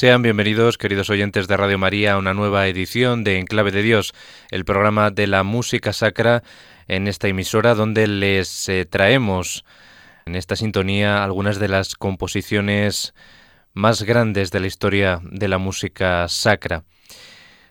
Sean bienvenidos, queridos oyentes de Radio María, a una nueva edición de Enclave de Dios, el programa de la música sacra en esta emisora donde les eh, traemos en esta sintonía algunas de las composiciones más grandes de la historia de la música sacra.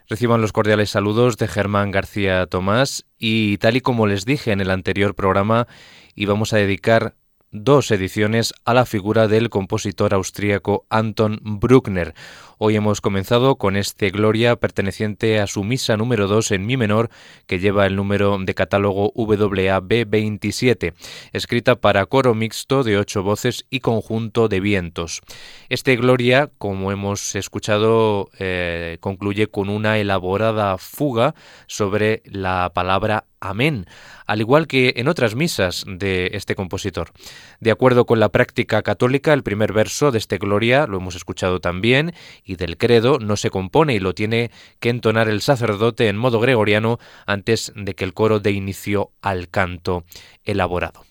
Reciban los cordiales saludos de Germán García Tomás y tal y como les dije en el anterior programa, íbamos a dedicar dos ediciones a la figura del compositor austríaco Anton Bruckner. Hoy hemos comenzado con este Gloria perteneciente a su misa número 2 en mi menor, que lleva el número de catálogo WAB27, escrita para coro mixto de ocho voces y conjunto de vientos. Este Gloria, como hemos escuchado, eh, concluye con una elaborada fuga sobre la palabra Amén, al igual que en otras misas de este compositor. De acuerdo con la práctica católica, el primer verso de este Gloria, lo hemos escuchado también, y del credo no se compone y lo tiene que entonar el sacerdote en modo gregoriano antes de que el coro dé inicio al canto elaborado.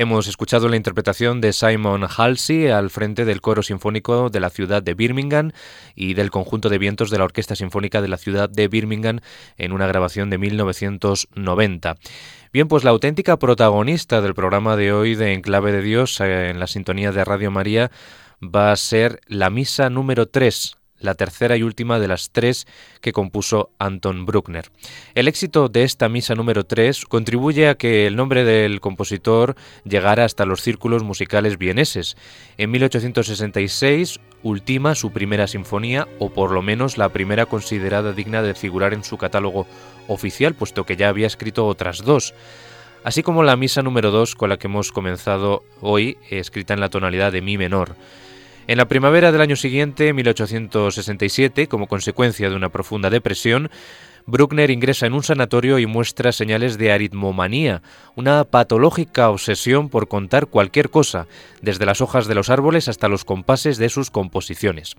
Hemos escuchado la interpretación de Simon Halsey al frente del coro sinfónico de la ciudad de Birmingham y del conjunto de vientos de la Orquesta Sinfónica de la ciudad de Birmingham en una grabación de 1990. Bien, pues la auténtica protagonista del programa de hoy de Enclave de Dios eh, en la sintonía de Radio María va a ser la misa número 3, la tercera y última de las tres que compuso Anton Bruckner. El éxito de esta misa número 3 contribuye a que el nombre del compositor llegara hasta los círculos musicales vieneses. En 1866 ultima su primera sinfonía, o por lo menos la primera considerada digna de figurar en su catálogo oficial, puesto que ya había escrito otras dos así como la misa número 2 con la que hemos comenzado hoy, escrita en la tonalidad de mi menor. En la primavera del año siguiente, 1867, como consecuencia de una profunda depresión, Bruckner ingresa en un sanatorio y muestra señales de aritmomanía, una patológica obsesión por contar cualquier cosa, desde las hojas de los árboles hasta los compases de sus composiciones.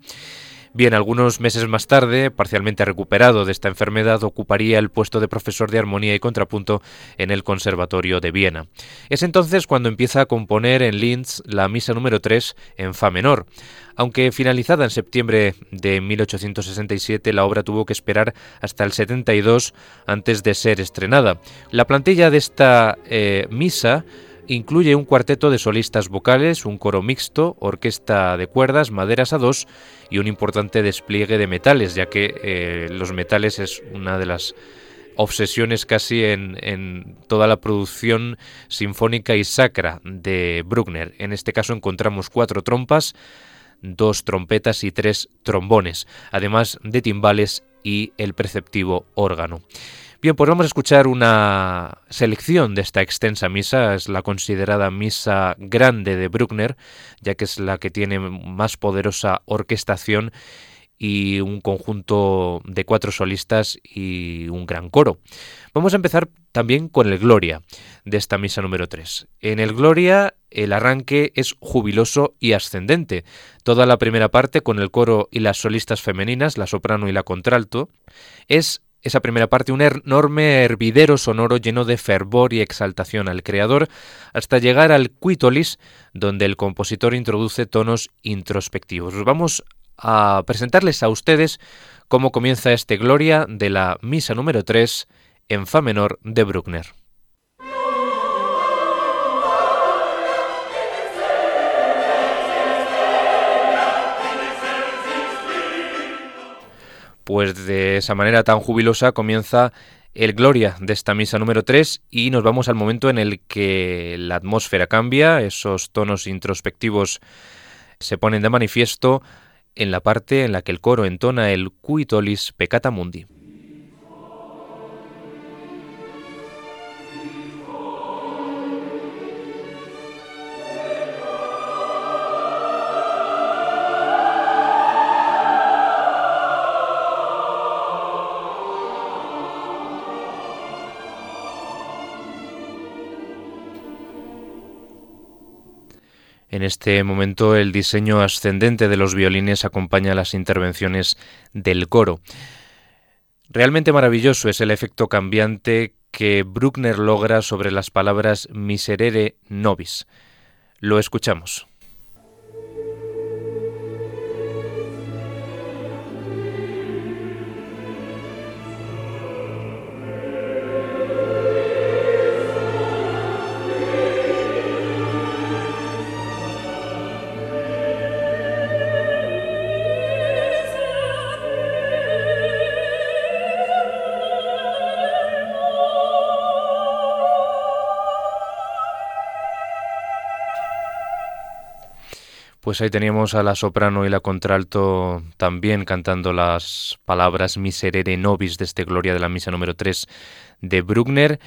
Bien, algunos meses más tarde, parcialmente recuperado de esta enfermedad, ocuparía el puesto de profesor de armonía y contrapunto en el Conservatorio de Viena. Es entonces cuando empieza a componer en Linz la misa número 3 en Fa menor. Aunque finalizada en septiembre de 1867, la obra tuvo que esperar hasta el 72 antes de ser estrenada. La plantilla de esta eh, misa incluye un cuarteto de solistas vocales, un coro mixto, orquesta de cuerdas, maderas a dos y un importante despliegue de metales, ya que eh, los metales es una de las obsesiones casi en, en, toda la producción sinfónica y sacra de Bruckner. En este caso encontramos cuatro trompas, dos trompetas y tres trombones, además de timbales y el preceptivo órgano. Bien, pues vamos a escuchar una selección de esta extensa misa, es la considerada misa grande de Bruckner, ya que es la que tiene más poderosa orquestación y un conjunto de cuatro solistas y un gran coro. Vamos a empezar también con el Gloria de esta misa número 3. En el Gloria el arranque es jubiloso y ascendente. Toda la primera parte con el coro y las solistas femeninas, la soprano y la contralto, es esa primera parte, un enorme hervidero sonoro lleno de fervor y exaltación al creador, hasta llegar al quitolis, donde el compositor introduce tonos introspectivos. Vamos a presentarles a ustedes cómo comienza este Gloria de la misa número 3 en Fa menor de Bruckner. Pues de esa manera tan jubilosa comienza el Gloria de esta misa número 3 y nos vamos al momento en el que la atmósfera cambia, esos tonos introspectivos se ponen de manifiesto en la parte en la que el coro entona el Cuitolis Peccata Mundi. En este momento el diseño ascendente de los violines acompaña las intervenciones del coro. Realmente maravilloso es el efecto cambiante que Bruckner logra sobre las palabras miserere nobis. Lo escuchamos. Pues ahí teníamos a la soprano y la contralto también cantando las palabras Miserere Nobis de este Gloria de la Misa número 3 de Bruckner,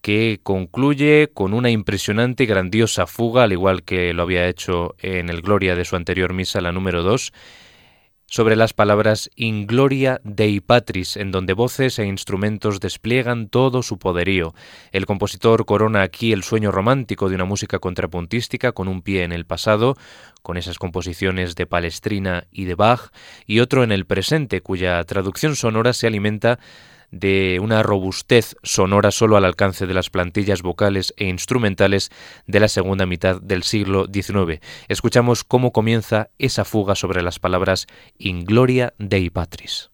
que concluye con una impresionante y grandiosa fuga, al igual que lo había hecho en el Gloria de su anterior misa, la número 2, sobre las palabras In Gloria Dei Patris, en donde voces e instrumentos despliegan todo su poderío. El compositor corona aquí el sueño romántico de una música contrapuntística con un pie en el pasado, con esas composiciones de Palestrina y de Bach, y otro en el presente, cuya traducción sonora se alimenta de una robustez sonora solo al alcance de las plantillas vocales e instrumentales de la segunda mitad del siglo XIX. Escuchamos cómo comienza esa fuga sobre las palabras In Gloria Dei Patris.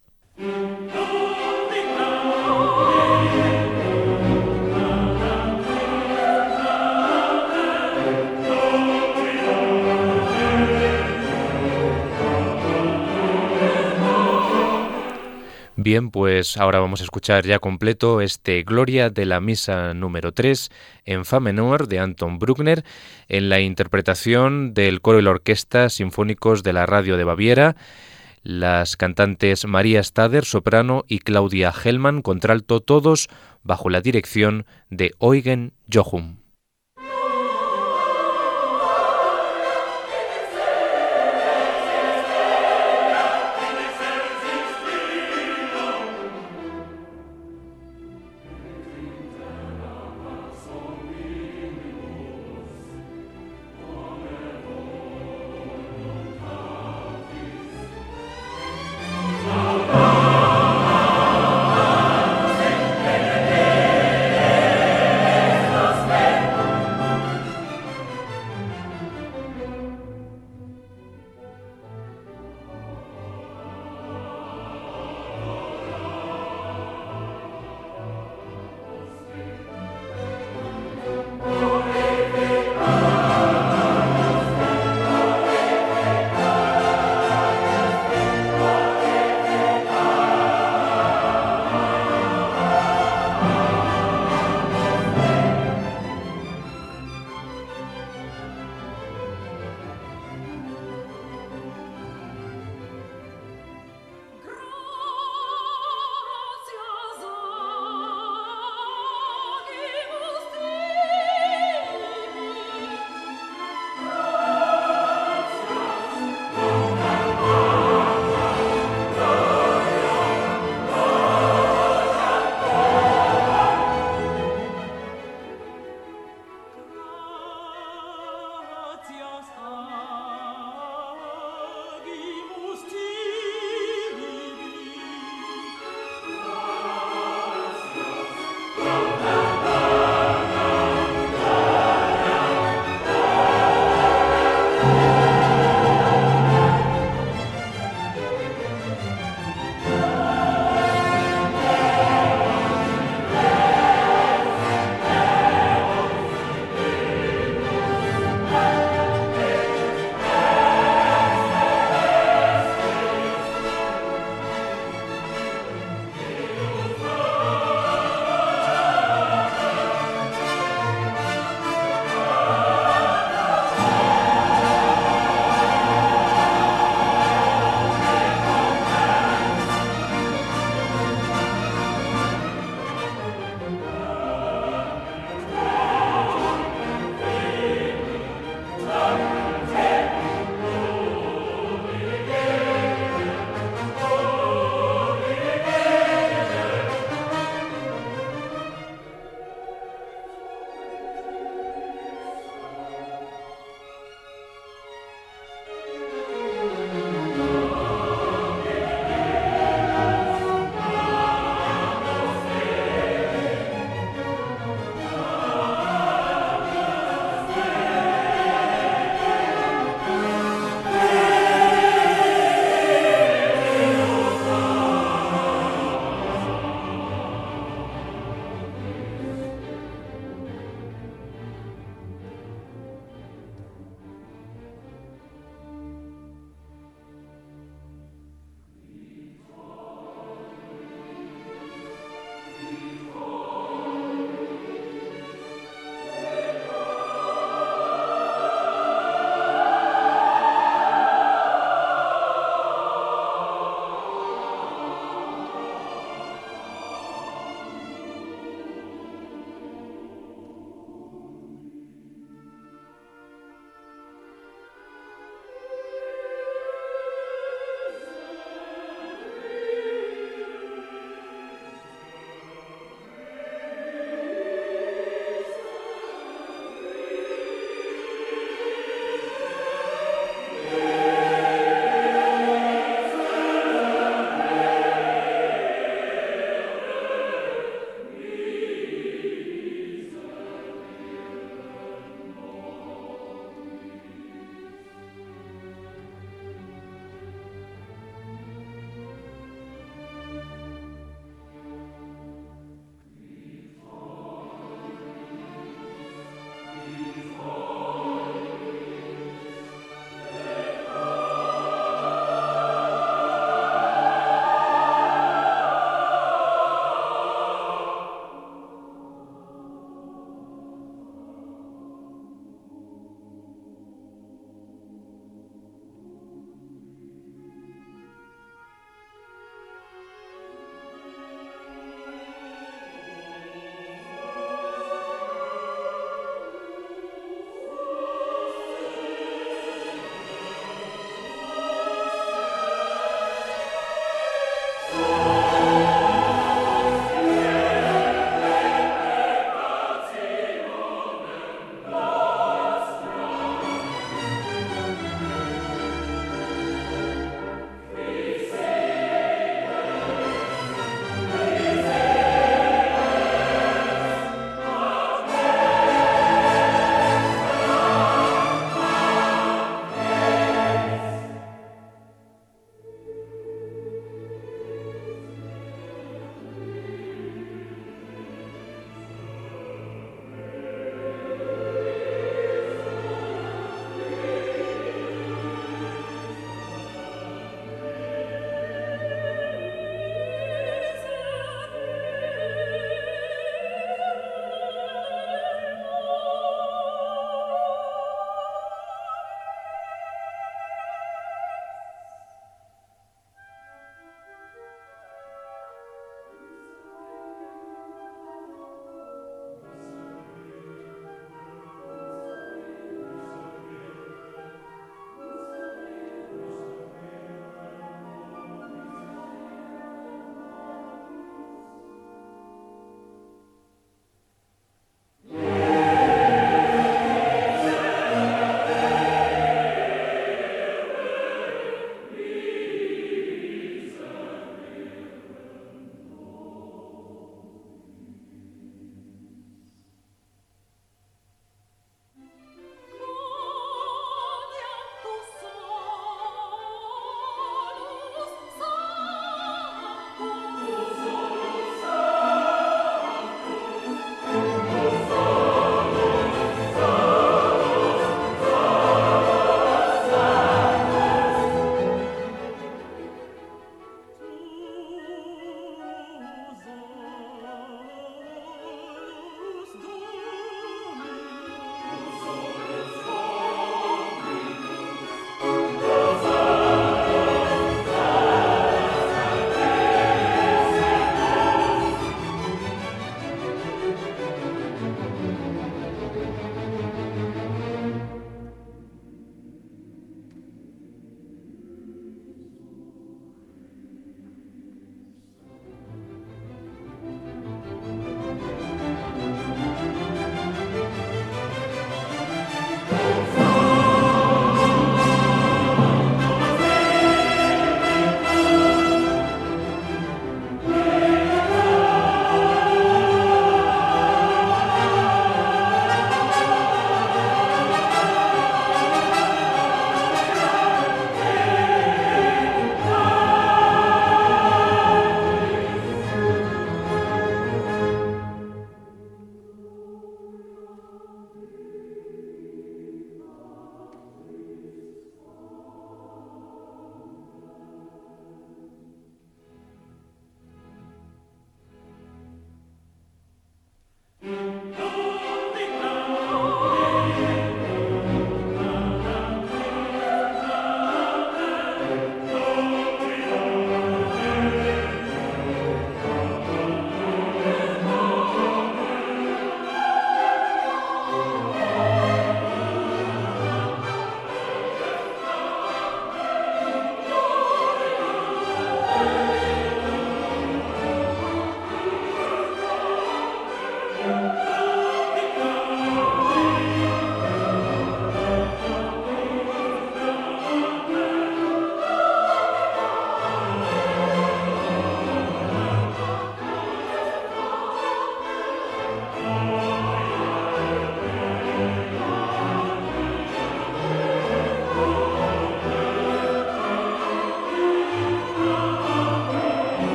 Bien, pues ahora vamos a escuchar ya completo este Gloria de la Misa número 3 en Fa menor de Anton Bruckner en la interpretación del coro y la orquesta sinfónicos de la Radio de Baviera, las cantantes María Stader, soprano, y Claudia Hellman, contralto, todos bajo la dirección de Eugen Jochum.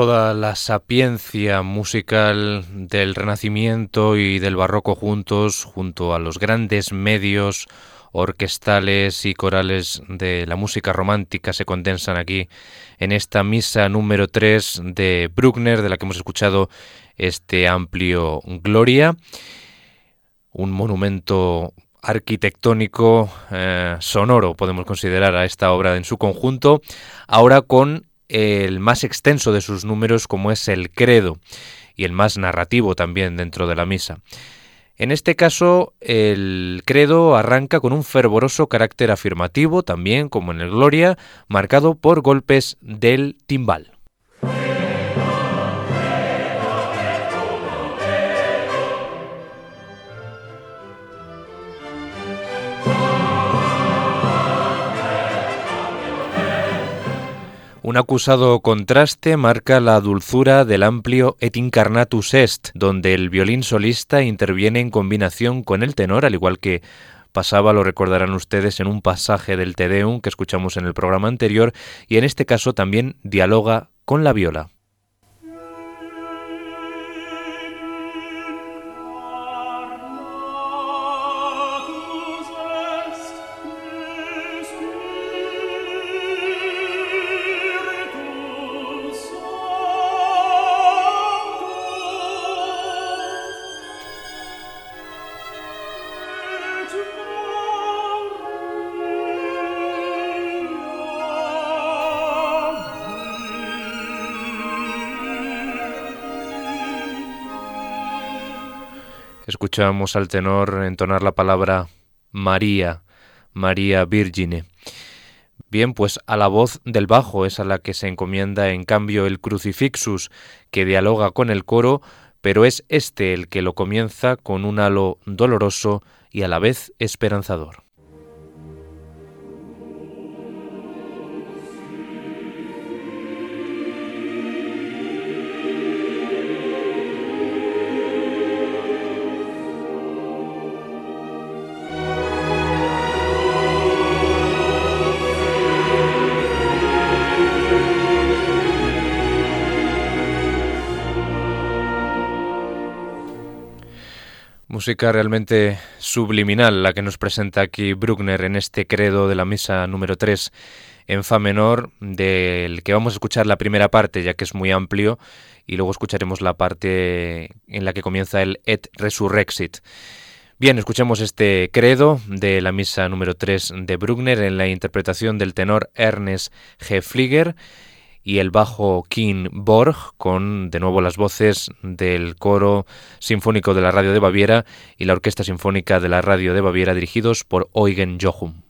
Toda la sapiencia musical del Renacimiento y del Barroco juntos, junto a los grandes medios orquestales y corales de la música romántica se condensan aquí en esta misa número 3 de Bruckner, de la que hemos escuchado este amplio Gloria, un monumento arquitectónico eh, sonoro, podemos considerar a esta obra en su conjunto, ahora con el más extenso de sus números como es el credo y el más narrativo también dentro de la misa. En este caso, el credo arranca con un fervoroso carácter afirmativo, también como en el Gloria, marcado por golpes del timbal. Un acusado contraste marca la dulzura del amplio Et Incarnatus Est, donde el violín solista interviene en combinación con el tenor, al igual que pasaba, lo recordarán ustedes, en un pasaje del Te Deum que escuchamos en el programa anterior, y en este caso también dialoga con la viola. Escuchamos al tenor entonar la palabra María, María Virgine. Bien, pues a la voz del bajo es a la que se encomienda en cambio el crucifixus, que dialoga con el coro, pero es este el que lo comienza con un halo doloroso y a la vez esperanzador. Música realmente subliminal la que nos presenta aquí Bruckner en este credo de la misa número 3 en fa menor, del que vamos a escuchar la primera parte, ya que es muy amplio, y luego escucharemos la parte en la que comienza el Et Resurrexit. Bien, escuchemos este credo de la misa número 3 de Bruckner en la interpretación del tenor Ernest G. Flieger y el bajo King Borg, con de nuevo las voces del coro sinfónico de la Radio de Baviera y la Orquesta Sinfónica de la Radio de Baviera, dirigidos por Eugen Jochum.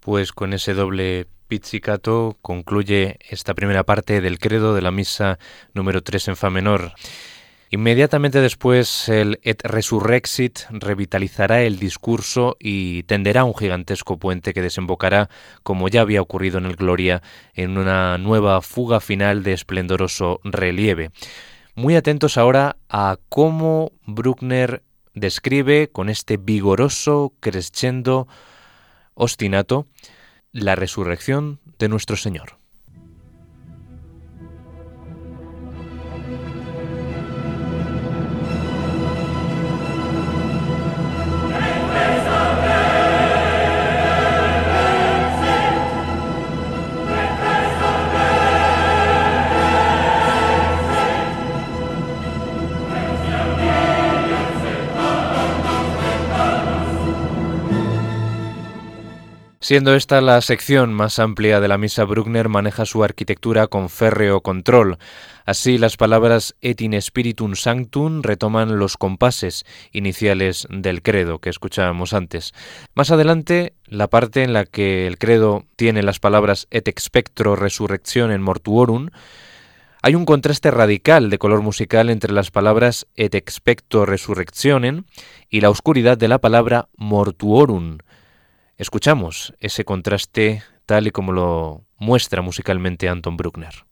Pues con ese doble pizzicato concluye esta primera parte del credo de la misa número 3 en fa menor. Inmediatamente después el Et Resurrexit revitalizará el discurso y tenderá un gigantesco puente que desembocará, como ya había ocurrido en el Gloria, en una nueva fuga final de esplendoroso relieve. Muy atentos ahora a cómo Bruckner describe con este vigoroso crescendo ostinato la resurrección de nuestro Señor. Siendo esta la sección más amplia de la misa, Bruckner maneja su arquitectura con férreo control. Así, las palabras et in spiritum sanctum retoman los compases iniciales del credo que escuchábamos antes. Más adelante, la parte en la que el credo tiene las palabras et expectro resurrección en mortuorum, hay un contraste radical de color musical entre las palabras et expecto resurrectionem y la oscuridad de la palabra mortuorum Escuchamos ese contraste tal y como lo muestra musicalmente Anton Bruckner.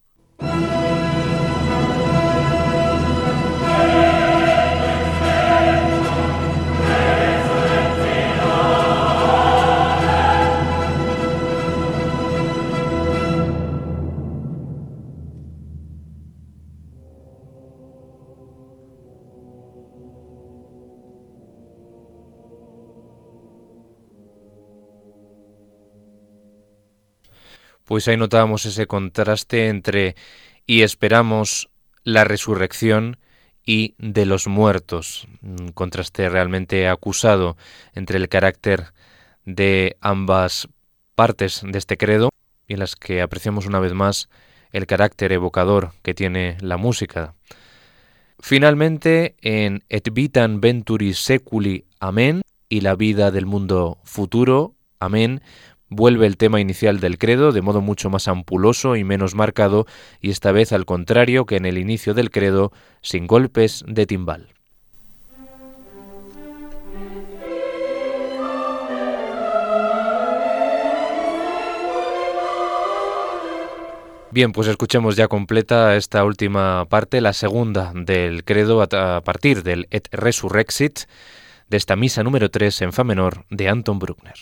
Pues ahí notábamos ese contraste entre y esperamos la resurrección y de los muertos, un contraste realmente acusado entre el carácter de ambas partes de este credo y en las que apreciamos una vez más el carácter evocador que tiene la música. Finalmente, en Et vitam venturi seculi, amén, y la vida del mundo futuro, amén, Vuelve el tema inicial del credo de modo mucho más ampuloso y menos marcado, y esta vez al contrario que en el inicio del credo, sin golpes de timbal. Bien, pues escuchemos ya completa esta última parte, la segunda del credo a partir del Et Resurrexit de esta misa número 3 en Fa menor de Anton Bruckner.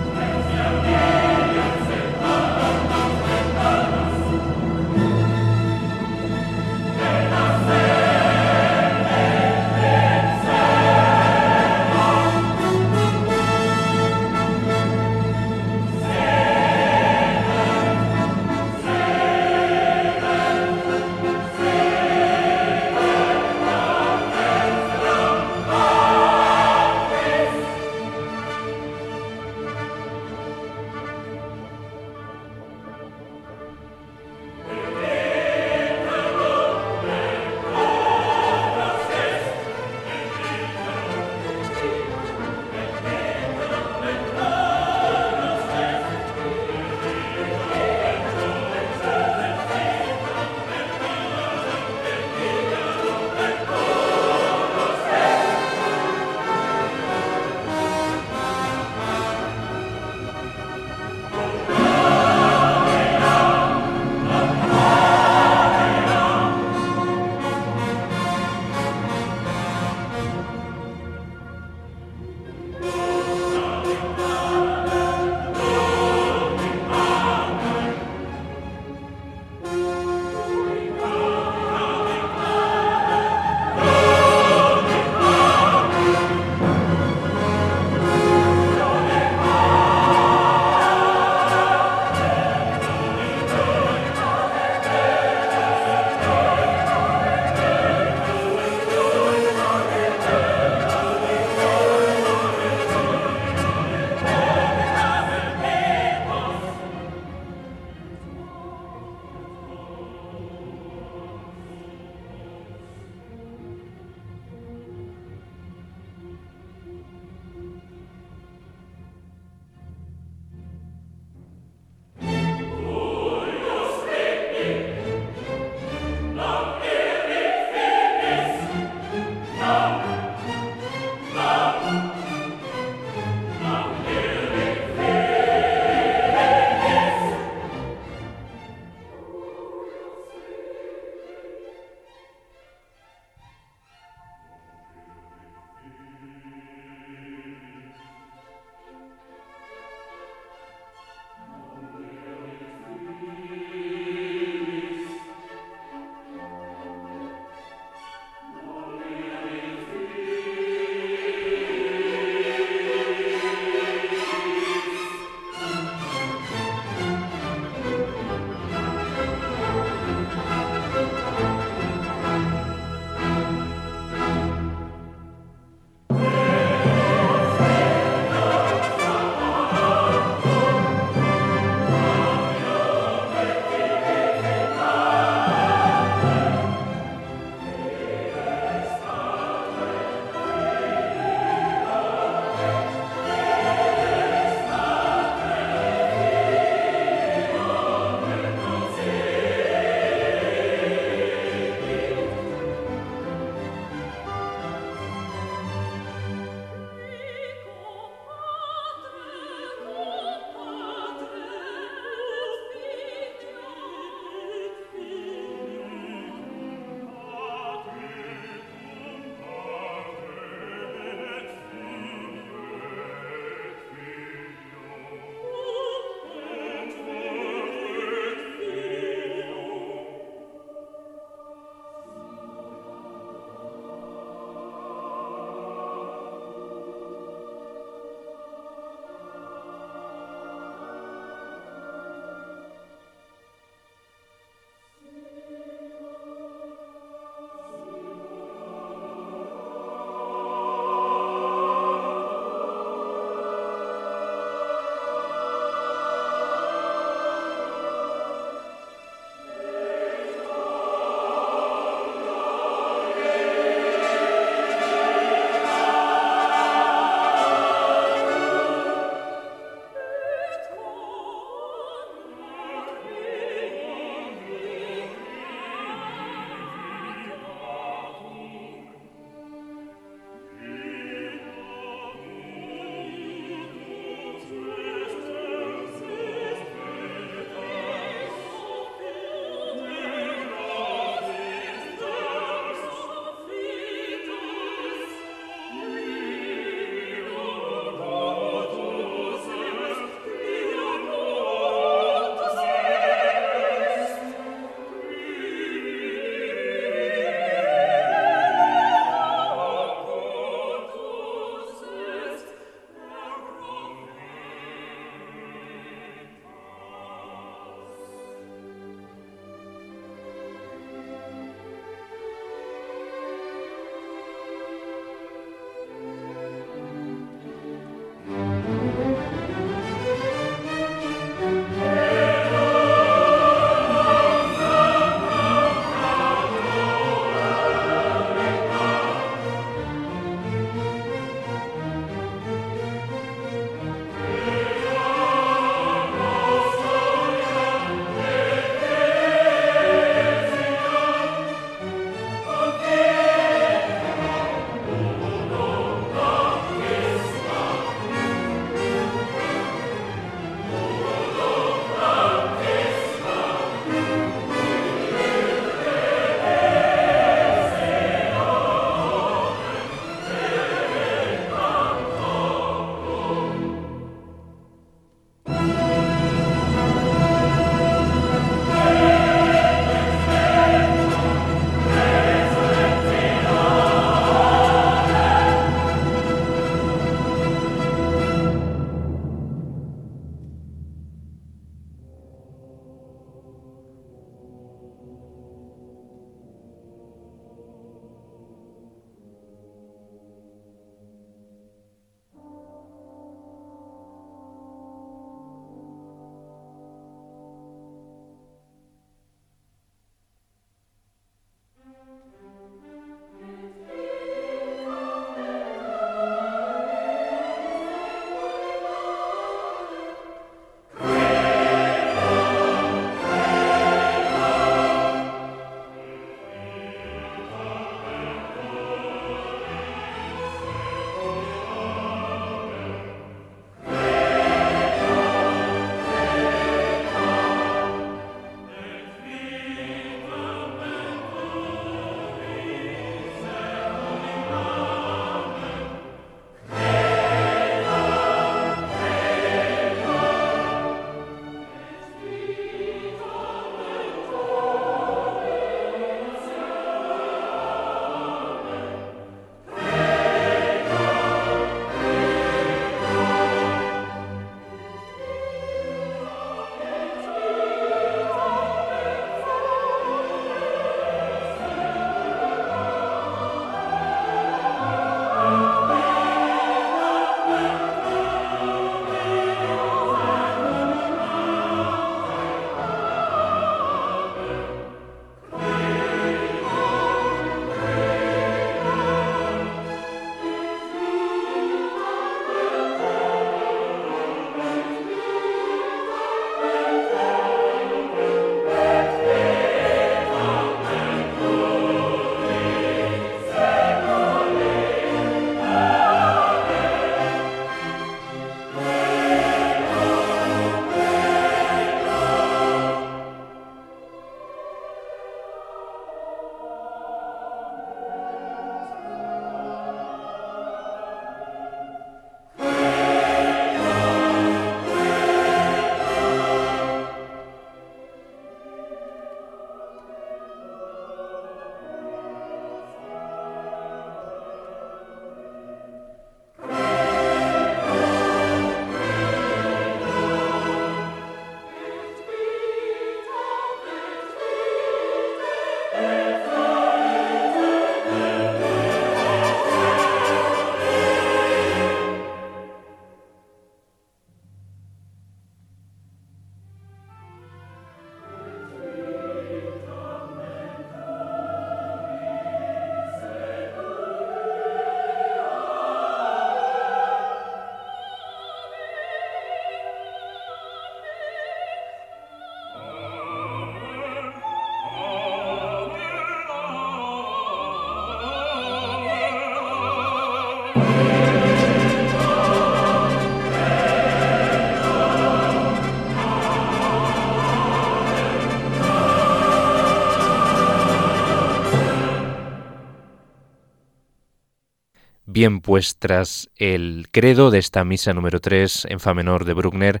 Bien puestras el credo de esta misa número 3 en fa menor de Bruckner,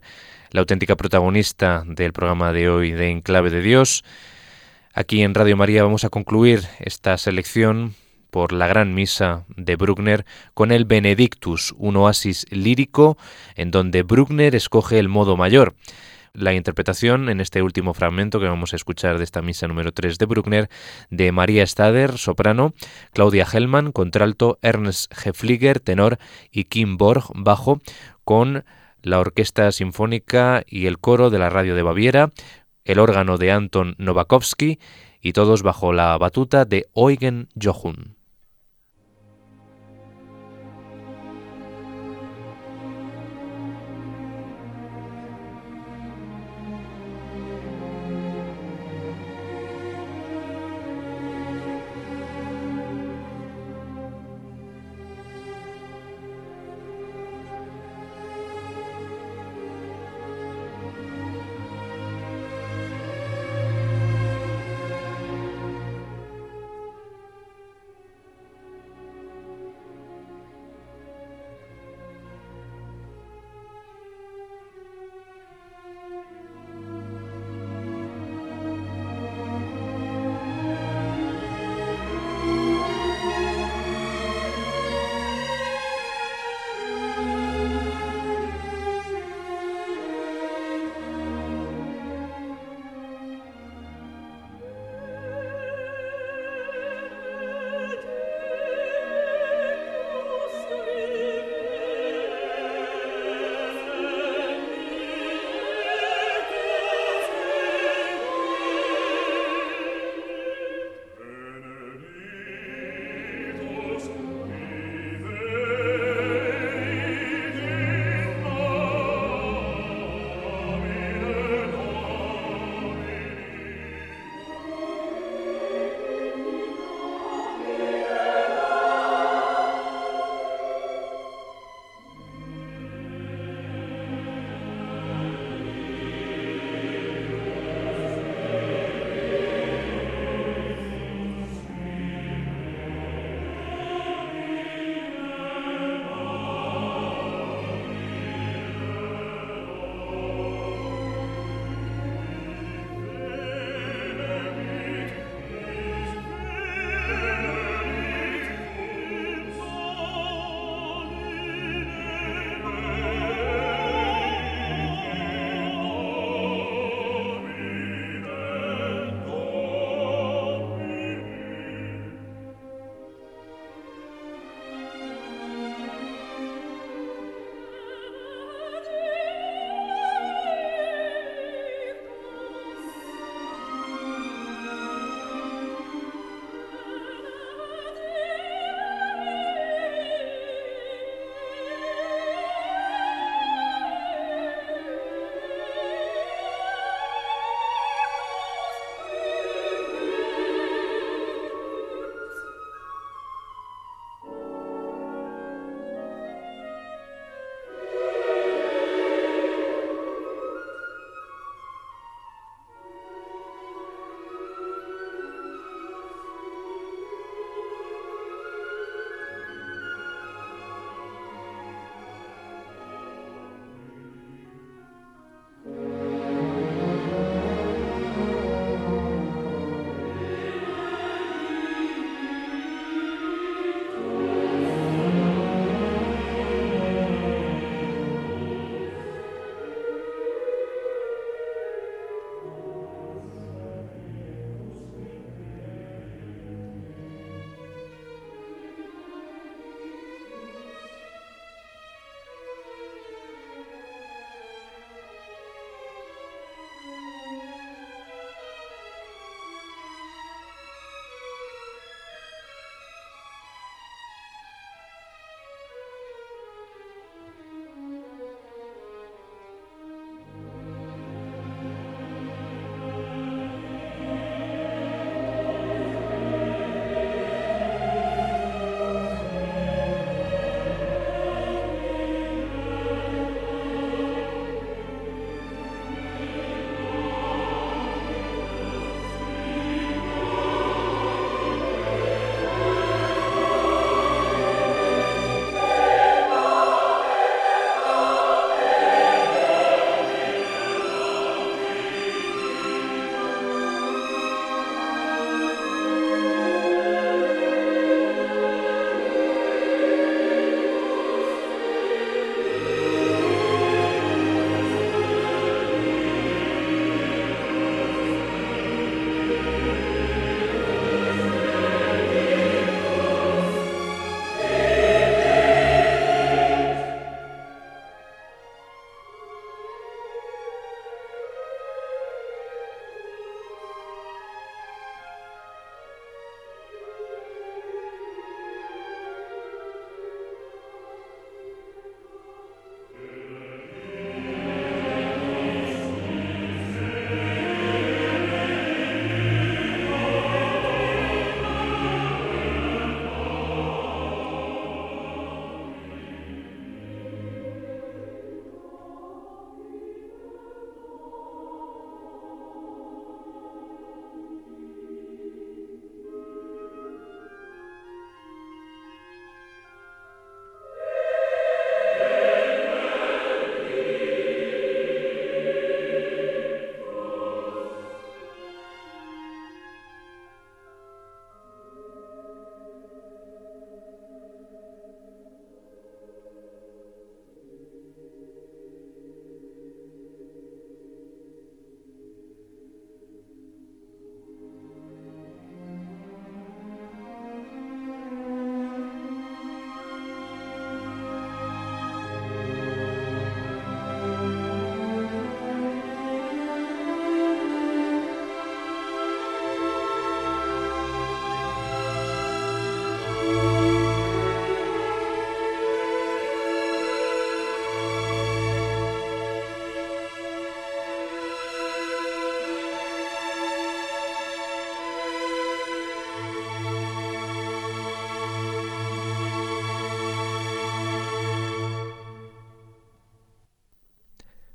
la auténtica protagonista del programa de hoy de Enclave de Dios. Aquí en Radio María vamos a concluir esta selección por la gran misa de Bruckner con el Benedictus, un oasis lírico en donde Bruckner escoge el modo mayor. La interpretación en este último fragmento que vamos a escuchar de esta misa número 3 de Bruckner de María Stader, soprano, Claudia Hellman, contralto, Ernst Hefliger, tenor y Kim Borg, bajo, con la Orquesta Sinfónica y el coro de la Radio de Baviera, el órgano de Anton Novakovsky y todos bajo la batuta de Eugen Johun.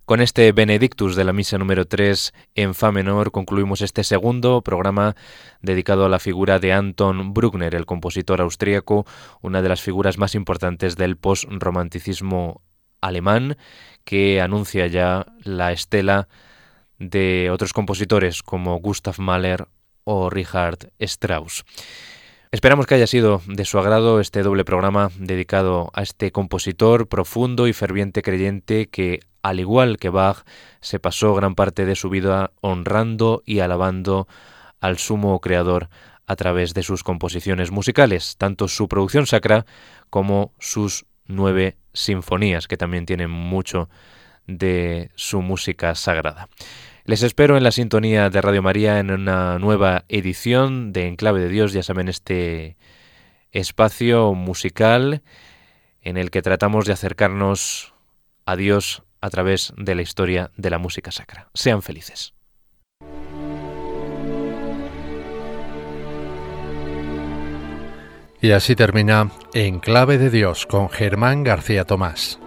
Con este Benedictus de la misa número 3 en Fa menor concluimos este segundo programa dedicado a la figura de Anton Bruckner, el compositor austríaco, una de las figuras más importantes del post-romanticismo alemán, que anuncia ya la estela de otros compositores como Gustav Mahler o Richard Strauss. Esperamos que haya sido de su agrado este doble programa dedicado a este compositor profundo y ferviente creyente que, al igual que Bach, se pasó gran parte de su vida honrando y alabando al sumo creador a través de sus composiciones musicales, tanto su producción sacra como sus nueve sinfonías, que también tienen mucho de su música sagrada. Les espero en la sintonía de Radio María en una nueva edición de Enclave de Dios, ya saben, este espacio musical en el que tratamos de acercarnos a Dios a través de la historia de la música sacra. Sean felices. Y así termina Enclave de Dios con Germán García Tomás.